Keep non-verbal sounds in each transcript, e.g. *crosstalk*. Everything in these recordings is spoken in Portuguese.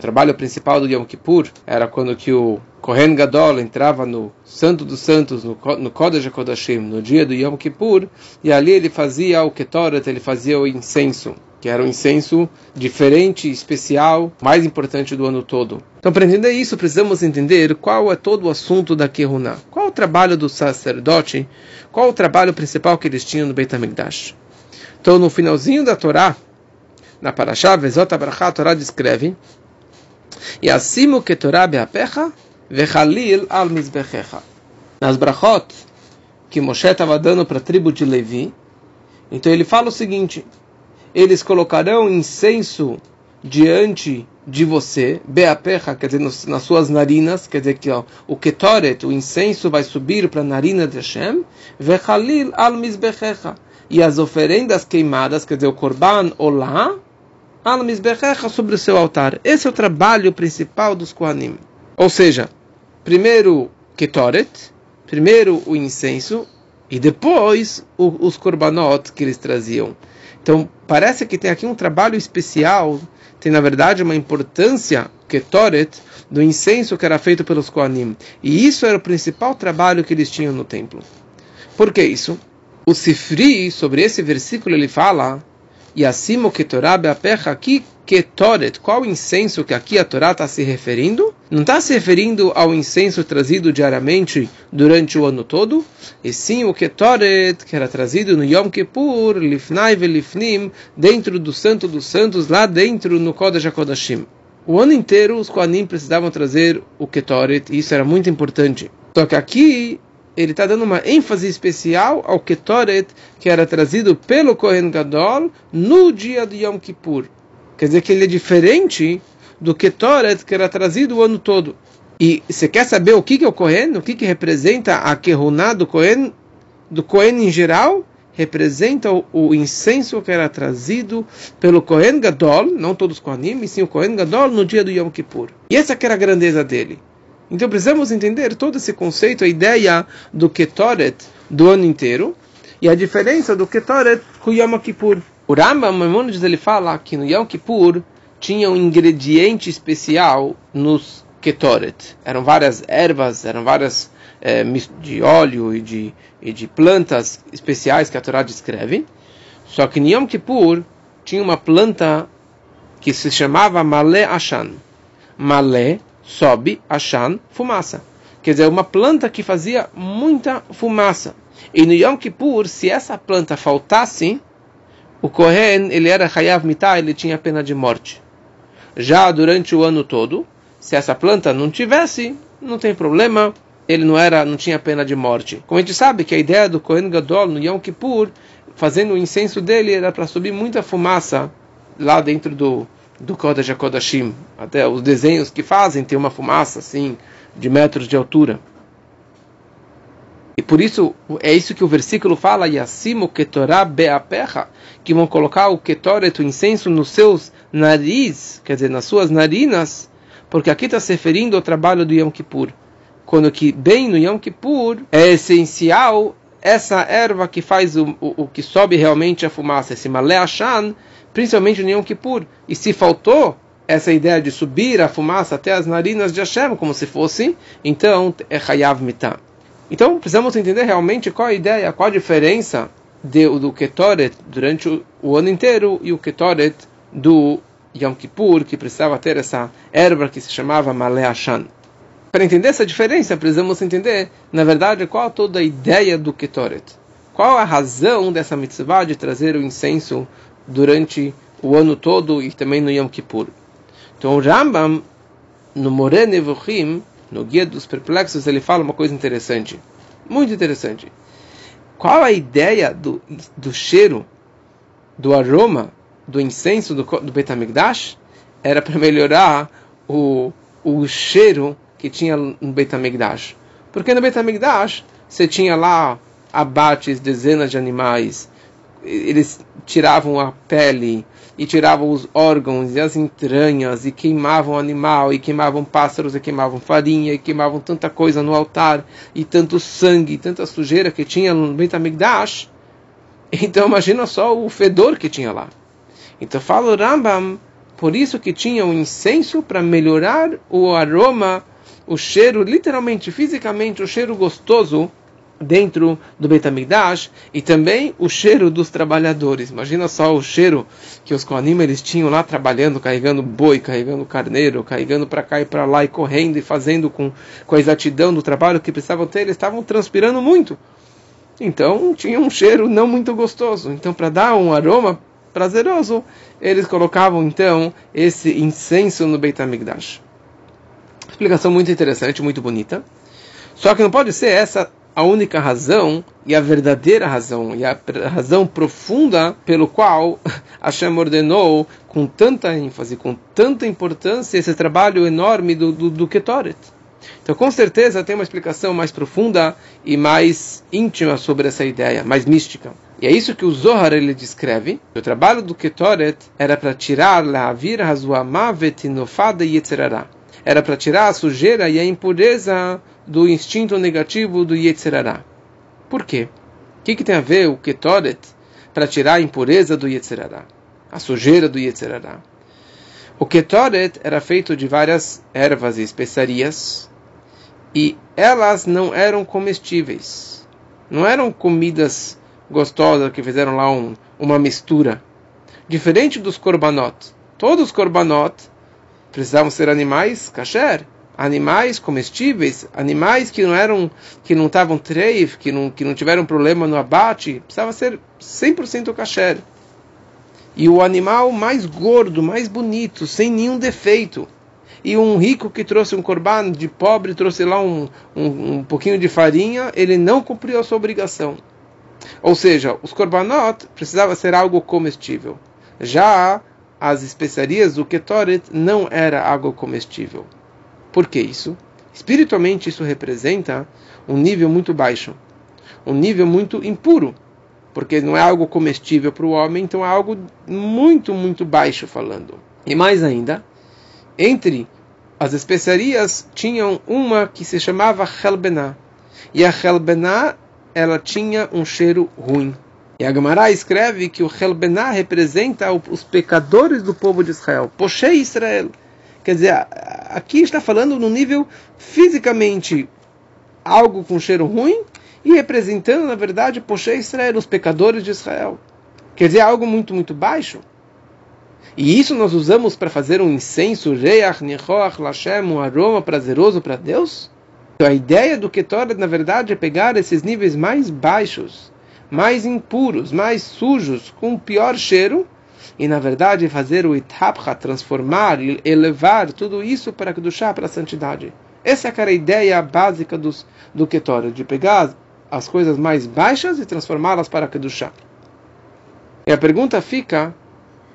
Trabalho principal do Yom Kippur era quando que o Kohen Gadol entrava no Santo dos Santos, no, no Kodesh HaKodashim, no dia do Yom Kippur, e ali ele fazia o Ketoret, ele fazia o incenso, que era um incenso diferente, especial, mais importante do ano todo. Então, para entender isso, precisamos entender qual é todo o assunto da Kehuna. Qual o trabalho do sacerdote, qual o trabalho principal que eles tinham no Beit HaMikdash. Então, no finalzinho da Torá, na Parashá, Vezot Abraha, a Torá descreve e acima que Torá beapecha vechalil al mizbechecha. Nas brachot que Moshe estava dando para a tribo de Levi, então ele fala o seguinte: eles colocarão incenso diante de você, beapecha, quer dizer, nas suas narinas, quer dizer que ó, o ketoret, o incenso vai subir para a narina de Hashem, vechalil al mizbechecha. E as oferendas queimadas, quer dizer, o korban olá, sobre o seu altar. Esse é o trabalho principal dos Kohanim. Ou seja, primeiro Ketoret, primeiro o incenso e depois o, os korbanot que eles traziam. Então, parece que tem aqui um trabalho especial, tem na verdade uma importância, Ketoret, do incenso que era feito pelos Kohanim. E isso era o principal trabalho que eles tinham no templo. Por que isso? O Sifri, sobre esse versículo, ele fala e acima que Torá beapecha aqui, Ketoret, qual incenso que aqui a Torá está se referindo? Não está se referindo ao incenso trazido diariamente durante o ano todo, e sim o Ketoret, que era trazido no Yom Kippur, Lifnai Velifnim, dentro do Santo dos Santos, lá dentro no Kodesh HaKodashim. O ano inteiro os Kohanim precisavam trazer o Ketoret, e isso era muito importante. Só que aqui ele está dando uma ênfase especial ao Ketoret, que era trazido pelo Kohen Gadol no dia do Yom Kippur. Quer dizer que ele é diferente do Ketoret que era trazido o ano todo. E você quer saber o que, é o Kohen? O que, que representa a Kehuná do Kohen? Do Kohen em geral? Representa o, o, incenso que era trazido pelo Kohen Gadol, não todos os Kohanim, sim o Kohen Gadol no dia do Yom Kippur. E essa que era a grandeza dele. Então precisamos entender todo esse conceito, a ideia do Ketoret do ano inteiro e a diferença do Ketoret com Yom Kippur. O Rambam Maimonides ele fala que no Yom Kippur tinha um ingrediente especial nos Ketoret. Eram várias ervas, eram várias é, de óleo e de, e de plantas especiais que a Torá descreve. Só que no Yom Kippur tinha uma planta que se chamava Malé Ashan. Malé sobe Ashan, fumaça. Quer dizer, uma planta que fazia muita fumaça. E no Yom Kippur, se essa planta faltasse, o Kohen, ele era Hayav Mitah, ele tinha pena de morte. Já durante o ano todo, se essa planta não tivesse, não tem problema, ele não era, não tinha pena de morte. Como a gente sabe que a ideia do Kohen Gadol no Yom Kippur, fazendo o incenso dele, era para subir muita fumaça lá dentro do, do Kodesh HaKodashim. Até os desenhos que fazem tem uma fumaça assim de metros de altura. E por isso é isso que o versículo fala e acima o ketorá beaperra que vão colocar o ketoret, o incenso nos seus nariz, quer dizer, nas suas narinas, porque aqui está se referindo ao trabalho do Yom Kippur. Quando que bem no Yom Kippur é essencial essa erva que faz o, o, o que sobe realmente a fumaça, esse malé ashan, principalmente no Yom Kippur. E se faltou essa ideia de subir a fumaça até as narinas de Hashem, como se fosse, então é Hayav Mitah. Então precisamos entender realmente qual a ideia, qual a diferença de, do Ketoret durante o, o, ano inteiro e o Ketoret do Yom Kippur, que precisava ter essa erva que se chamava Malé Ashan. Para entender essa diferença, precisamos entender, na verdade, qual toda a ideia do Ketoret. Qual a razão dessa mitzvah de trazer o incenso durante o ano todo e também no Yom Kippur. Então o Rambam, no Moré Nevuchim, no Guia dos Perplexos, ele fala uma coisa interessante, muito interessante. Qual a ideia do, do cheiro, do aroma, do incenso do, do Betamigdash? Era para melhorar o, o cheiro que tinha no Betamigdash. Porque no Betamigdash você tinha lá abates, dezenas de animais, eles tiravam a pele e tiravam os órgãos e as entranhas e queimavam animal e queimavam pássaros e queimavam farinha e queimavam tanta coisa no altar e tanto sangue, tanta sujeira que tinha no Beit HaMikdash. Então imagina só o fedor que tinha lá. Então fala o Rambam, por isso que tinha um incenso para melhorar o aroma, o cheiro, literalmente, fisicamente, o cheiro gostoso dentro do Betamigdash e também o cheiro dos trabalhadores. Imagina só o cheiro que os Kohanim eles tinham lá trabalhando, carregando boi, carregando carneiro, carregando para cá e para lá e correndo e fazendo com, com a exatidão do trabalho que precisavam ter, eles estavam transpirando muito. Então tinha um cheiro não muito gostoso. Então para dar um aroma prazeroso, eles colocavam então esse incenso no Beit HaMikdash. Explicação muito interessante, muito bonita. Só que não pode ser essa a única razão e a verdadeira razão e a razão profunda pelo qual *laughs* Hashem ordenou com tanta ênfase, com tanta importância esse trabalho enorme do, do, do Ketoret. Então, com certeza, tem uma explicação mais profunda e mais íntima sobre essa ideia, mais mística. E é isso que o Zohar ele descreve. O trabalho do Ketoret era para tirar la vir hazuamavet nofada yetzerara. Era para tirar a sujeira e a impureza do instinto negativo do Yetzerará. Por quê? O que, que tem a ver o Ketoret para tirar a impureza do Yetzerará? A sujeira do Yetzerará. O Ketoret era feito de várias ervas e especiarias e elas não eram comestíveis. Não eram comidas gostosas que fizeram lá um, uma mistura. Diferente dos korbanot. Todos os korbanot precisavam ser animais kasher, animais comestíveis, animais que não eram que não estavam treif, que não que não tiveram problema no abate, precisava ser 100% kasher. E o animal mais gordo, mais bonito, sem nenhum defeito. E um rico que trouxe um corban de pobre, trouxe lá um, um, um pouquinho de farinha, ele não cumpriu a sua obrigação. Ou seja, os korbanot precisava ser algo comestível. Já as especiarias do ketoret não era algo comestível. Por que isso? Espiritualmente isso representa um nível muito baixo, um nível muito impuro, porque não é algo comestível para o homem, então é algo muito, muito baixo falando. E mais ainda, entre as especiarias tinham uma que se chamava Helbená. E a Helbená ela tinha um cheiro ruim. E a Gemara escreve que o Helbená representa os pecadores do povo de Israel. Poshei Israel. Quer dizer, aqui está falando no nível fisicamente algo com cheiro ruim e representando, na verdade, Poshei Israel, os pecadores de Israel. Quer dizer, algo muito, muito baixo. E isso nós usamos para fazer um incenso, Reach, Nechoach, Lashem, um aroma prazeroso para Deus? Então a ideia do Ketoret, na verdade, é pegar esses níveis mais baixos, mais impuros, mais sujos, com pior cheiro, e na verdade fazer o Itapcha, transformar elevar tudo isso para Kedushá, para a santidade. Essa é a ideia básica dos, do Ketoret, de pegar as coisas mais baixas e transformá-las para Kedushá. E a pergunta fica,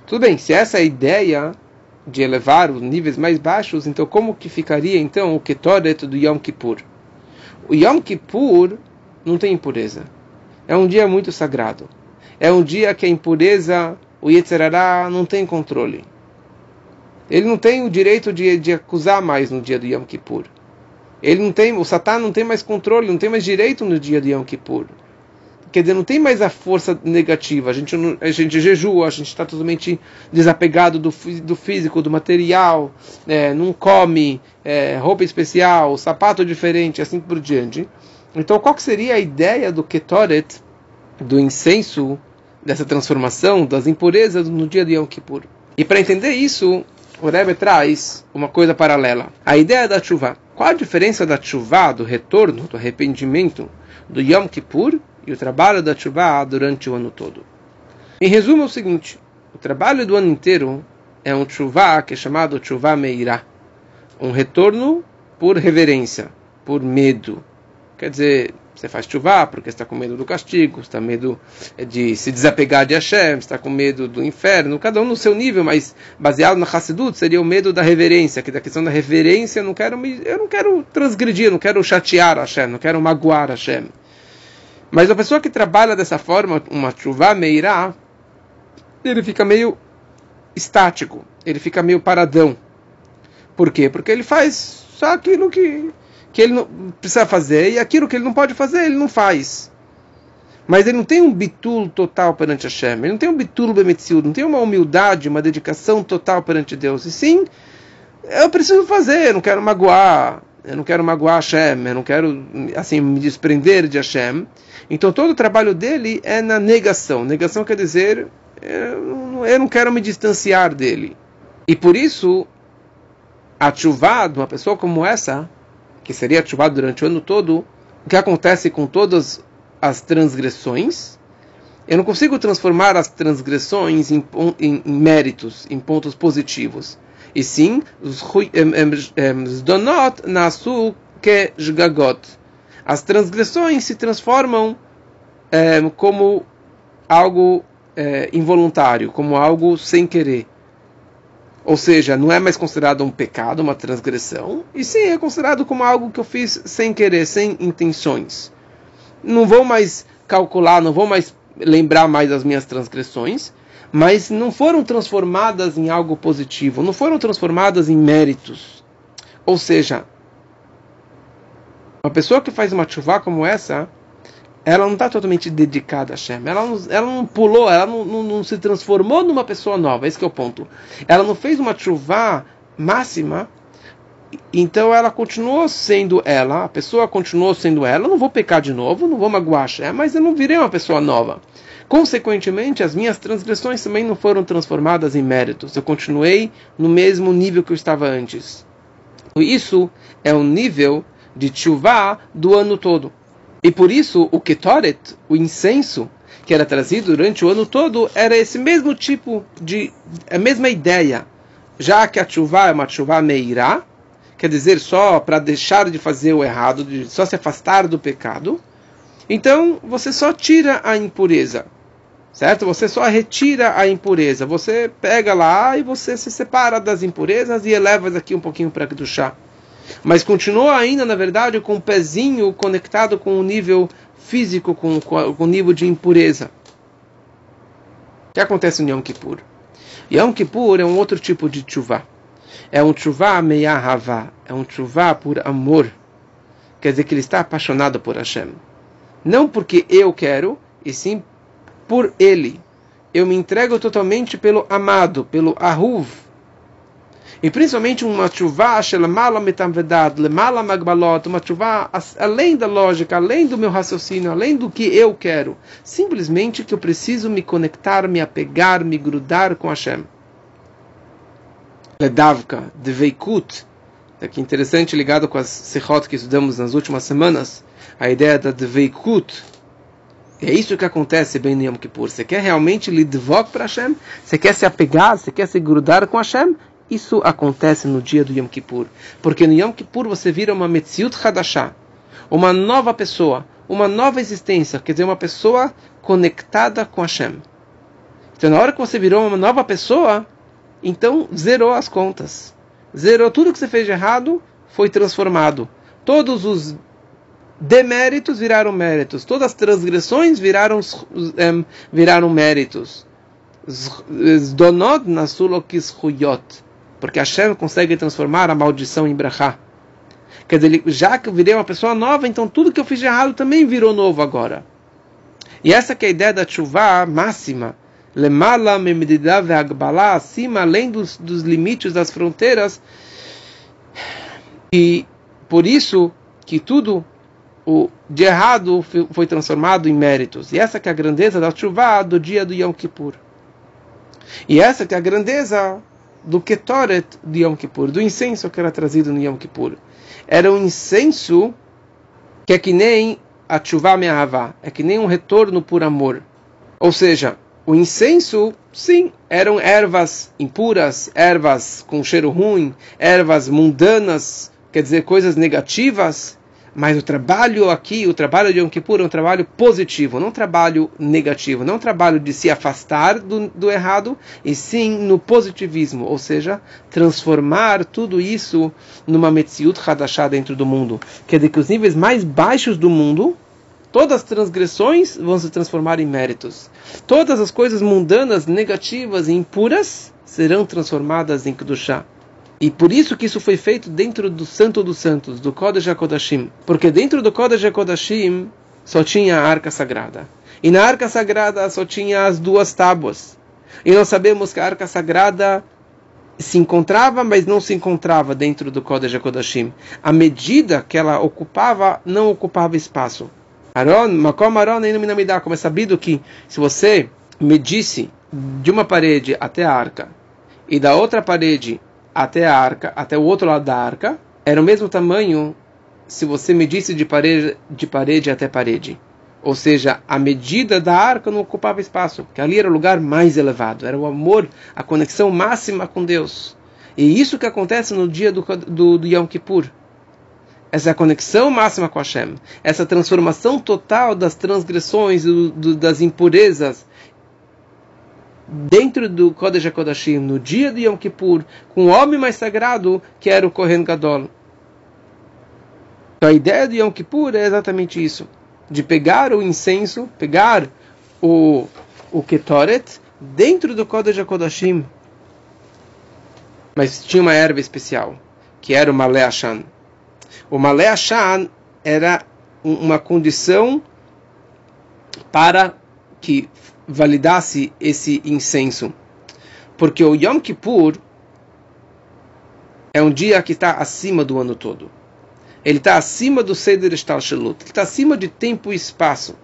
tudo bem, se essa é a ideia, de elevar os níveis mais baixos, então como que ficaria então o Ketoret do Yom Kippur? O Yom Kippur não tem impureza. É um dia muito sagrado. É um dia que a impureza, o Yetzerará, não tem controle. Ele não tem o direito de, de acusar mais no dia do Yom Kippur. Ele não tem, o Satã não tem mais controle, não tem mais direito no dia do Yom Kippur quer dizer, não tem mais a força negativa. A gente, a gente jejua, a gente está totalmente desapegado do, do físico, do material, é, não come é, roupa especial, sapato diferente, assim por diante. Então, qual seria a ideia do Ketoret, do incenso, dessa transformação das impurezas no dia de Yom Kippur? E para entender isso, o Rebbe traz uma coisa paralela. A ideia da chuva. Qual a diferença da chuva, do retorno, do arrependimento, do Yom Kippur e o trabalho da chuva durante o ano todo. Em resumo, é o seguinte: o trabalho do ano inteiro é um chuva que é chamado chuva meirá, um retorno por reverência, por medo. Quer dizer, você faz chuva porque está com medo do castigo, está com medo de se desapegar de Hashem, está com medo do inferno, cada um no seu nível, mas baseado na Hassidut seria o medo da reverência, que da questão da reverência eu não quero me, eu não quero transgredir, não quero chatear Hashem, não quero magoar Hashem. Mas a pessoa que trabalha dessa forma, uma chuva meirá, ele fica meio estático, ele fica meio paradão. Por quê? Porque ele faz só aquilo que, que ele não precisa fazer e aquilo que ele não pode fazer, ele não faz. Mas ele não tem um bitul total perante Hashem, ele não tem um bitul bemetziud, não tem uma humildade, uma dedicação total perante Deus. E sim, eu preciso fazer, eu não quero magoar, eu não quero magoar Hashem, eu não quero assim me desprender de Hashem. Então todo o trabalho dele é na negação. Negação quer dizer eu não quero me distanciar dele. E por isso a chuva de uma pessoa como essa, que seria a chuva durante o ano todo, o que acontece com todas as transgressões, eu não consigo transformar as transgressões em, em, em méritos, em pontos positivos. E sim, os donot nasu que jgagot. As transgressões se transformam como algo involuntário, como algo sem querer. Ou seja, não é mais considerado um pecado, uma transgressão, e sim é considerado como algo que eu fiz sem querer, sem intenções. Não vou mais calcular, não vou mais lembrar mais das minhas transgressões, mas não foram transformadas em algo positivo, não foram transformadas em méritos. Ou seja, uma pessoa que faz uma chuva como essa, ela não está totalmente dedicada a Hashem. Ela não, ela não pulou, ela não, não, não, se transformou numa pessoa nova. Esse é o ponto. Ela não fez uma chuva máxima. Então ela continuou sendo ela, a pessoa continuou sendo ela. Eu não vou pecar de novo, não vou magoar Hashem, mas eu não virei uma pessoa nova. Consequentemente, as minhas transgressões também não foram transformadas em méritos. Eu continuei no mesmo nível que eu estava antes. Isso é o nível de chuva do ano todo. E por isso o ketoret, o incenso, que era trazido durante o ano todo, era esse mesmo tipo de, a mesma ideia. Já que a chuva é uma chuva meirá, quer dizer só para deixar de fazer o errado, de só se afastar do pecado, então você só tira a impureza. Certo? Você só retira a impureza. Você pega lá e você se separa das impurezas e eleva aqui um pouquinho para do chá mas continua ainda, na verdade, com o pezinho conectado com o nível físico, com, com o nível de impureza. O que acontece no Yom Kippur? Yom Kippur é um outro tipo de chuva. É um chuva meiahavá, é um chuva por amor. Quer dizer que ele está apaixonado por Hashem. Não porque eu quero, e sim por ele. Eu me entrego totalmente pelo amado, pelo ahuv, e principalmente uma chuva uma chuva além da lógica, além do meu raciocínio, além do que eu quero. Simplesmente que eu preciso me conectar, me apegar, me grudar com Hashem. Ledavka, Dveikut, é que interessante ligado com as sechot que estudamos nas últimas semanas, a ideia da Dveikut, é isso que acontece bem no Yom Kippur. Você quer realmente lidvok para Hashem? Você quer se apegar? Você quer se grudar com Hashem? Isso acontece no dia do Yom Kippur. Porque no Yom Kippur você vira uma Metziut Hadashah, uma nova pessoa, uma nova existência, quer dizer, uma pessoa conectada com Hashem. Então, na hora que você virou uma nova pessoa, então zerou as contas. Zerou tudo que você fez de errado, foi transformado. Todos os deméritos viraram méritos. Todas as transgressões viraram, um, viraram méritos. Zdonod nasulokis huyot porque Hashem consegue transformar a maldição em brachá. Quer dizer, já que eu virei uma pessoa nova, então tudo que eu fiz de errado também virou novo agora. E essa é a ideia da chuva máxima. Lemala memedidav agbala, acima, além dos, dos limites das fronteiras. E por isso que tudo o de errado foi transformado em méritos. E essa que é a grandeza da chuva do dia do Yom Kippur. E essa que é a grandeza do Ketoret de Yom Kippur, do incenso que era trazido no Yom Kippur. Era um incenso que é que nem a chuva me'avá, é que nem um retorno por amor. Ou seja, o incenso, sim, eram ervas impuras, ervas com cheiro ruim, ervas mundanas, quer dizer, coisas negativas, mas o trabalho aqui, o trabalho de Yom Kippur é um trabalho positivo, não um trabalho negativo, não um trabalho de se afastar do, do errado, e sim no positivismo, ou seja, transformar tudo isso numa Metziut Hadashah dentro do mundo. Quer dizer que os níveis mais baixos do mundo, todas as transgressões vão se transformar em méritos. Todas as coisas mundanas, negativas e impuras serão transformadas em Kedushah. E por isso que isso foi feito dentro do Santo dos Santos, do Kodesh HaKodashim. Porque dentro do Kodesh HaKodashim só tinha a Arca Sagrada. E na arca sagrada só tinha as duas tábuas. E nós sabemos que a arca sagrada se encontrava, mas não se encontrava dentro do Kodesh HaKodashim. A medida que ela ocupava, não ocupava espaço. Aron, Makom Aron dá, como é sabido que se você medisse de uma parede até a arca e da outra parede até a arca, até o outro lado da arca, era o mesmo tamanho se você medisse de parede, de parede até parede. Ou seja, a medida da arca não ocupava espaço, porque ali era o lugar mais elevado, era o amor, a conexão máxima com Deus. E isso que acontece no dia do, do, do Yom Kippur. Essa conexão máxima com Hashem, essa transformação total das transgressões, do, das impurezas, dentro do Kodesh HaKodashim, no dia de Yom Kippur, com o homem mais sagrado, que era o Kohen Gadol. Então a ideia de Yom Kippur é exatamente isso de pegar o incenso, pegar o, o Ketoret dentro do Kodesh HaKodashim. Mas tinha uma erva especial, que era o Malé Ashan. O Malé Ashan era uma condição para que validasse esse incenso. Porque o Yom Kippur é um dia que está acima do ano todo ele está acima do Seder Shtarshelut, ele está acima de tempo e espaço.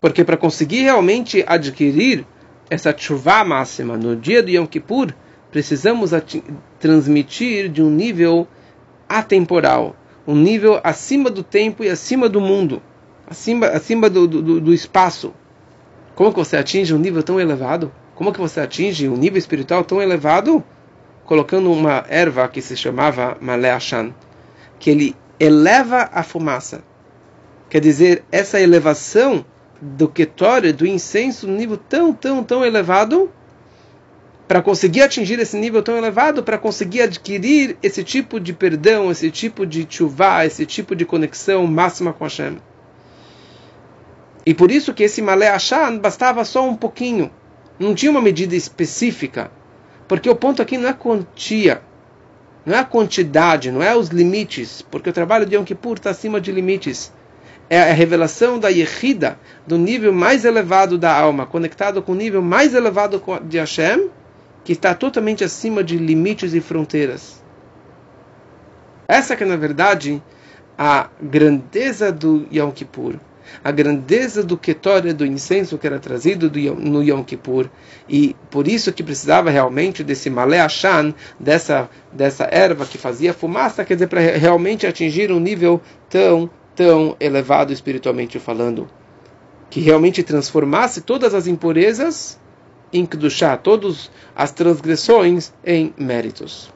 Porque para conseguir realmente adquirir essa chuva máxima no dia do Yom Kippur, precisamos transmitir de um nível atemporal, um nível acima do tempo e acima do mundo, acima, acima do, do, do espaço. Como que você atinge um nível tão elevado? Como que você atinge um nível espiritual tão elevado? Colocando uma erva que se chamava Maleachan, que ele eleva a fumaça. Quer dizer, essa elevação do ketório, do incenso, um nível tão, tão, tão elevado, para conseguir atingir esse nível tão elevado, para conseguir adquirir esse tipo de perdão, esse tipo de chuvá, esse tipo de conexão máxima com Hashem. E por isso que esse malé Hashan bastava só um pouquinho, não tinha uma medida específica, porque o ponto aqui não é quantia, não é a quantidade, não é os limites, porque o trabalho de Yom Kippur está acima de limites. É a revelação da Yehida, do nível mais elevado da alma, conectado com o nível mais elevado de Hashem, que está totalmente acima de limites e fronteiras. Essa que é, na verdade, a grandeza do Yom Kippur a grandeza do Ketória, do incenso que era trazido do, no Yom Kippur. E por isso que precisava realmente desse Malé Ashan, dessa, dessa erva que fazia fumaça, quer dizer, para realmente atingir um nível tão, tão elevado espiritualmente falando. Que realmente transformasse todas as impurezas em Kedushá, todas as transgressões em méritos.